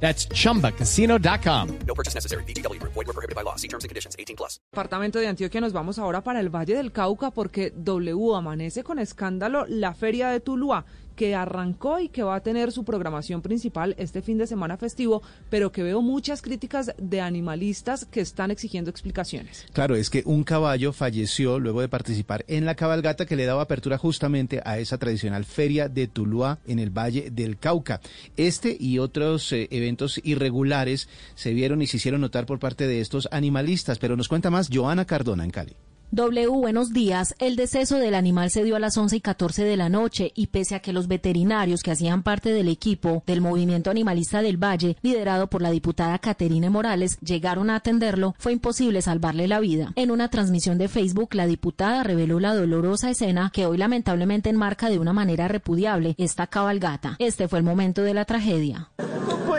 That's chumbacasino.com. No purchase necessary. BGW. Void were prohibited by law. See terms and conditions. 18 plus. Departamento de Antioquia nos vamos ahora para el Valle del Cauca porque W amanece con escándalo la Feria de Tuluá que arrancó y que va a tener su programación principal este fin de semana festivo, pero que veo muchas críticas de animalistas que están exigiendo explicaciones. Claro, es que un caballo falleció luego de participar en la cabalgata que le daba apertura justamente a esa tradicional feria de Tuluá en el Valle del Cauca. Este y otros eh, eventos irregulares se vieron y se hicieron notar por parte de estos animalistas, pero nos cuenta más Joana Cardona en Cali. W, buenos días. El deceso del animal se dio a las 11 y 14 de la noche y pese a que los veterinarios que hacían parte del equipo del movimiento animalista del Valle, liderado por la diputada Caterine Morales, llegaron a atenderlo, fue imposible salvarle la vida. En una transmisión de Facebook, la diputada reveló la dolorosa escena que hoy lamentablemente enmarca de una manera repudiable esta cabalgata. Este fue el momento de la tragedia.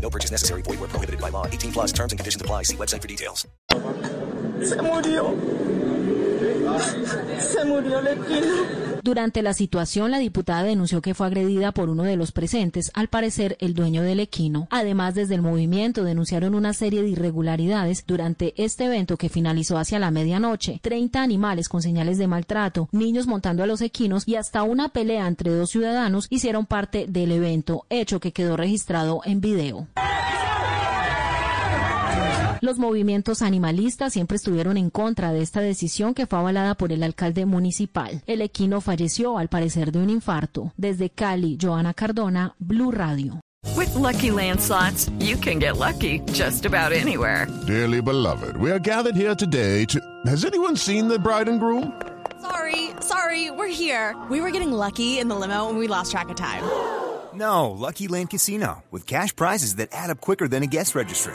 No purchase necessary. Void were prohibited by law. 18 plus terms and conditions apply. See website for details. Se murió. Se murió Lequino. Durante la situación, la diputada denunció que fue agredida por uno de los presentes, al parecer el dueño del equino. Además, desde el movimiento denunciaron una serie de irregularidades durante este evento que finalizó hacia la medianoche. 30 animales con señales de maltrato, niños montando a los equinos y hasta una pelea entre dos ciudadanos hicieron parte del evento, hecho que quedó registrado en video. Los movimientos animalistas siempre estuvieron en contra de esta decisión que fue avalada por el alcalde municipal. El equino falleció al parecer de un infarto. Desde Cali, Joana Cardona, Blue Radio. With Lucky Land slots, you can get lucky just about anywhere. Dearly beloved, we are gathered here today to. Has anyone seen the bride and groom? Sorry, sorry, we're here. We were getting lucky in the limo and we lost track of time. No, Lucky Land Casino, with cash prizes that add up quicker than a guest registry.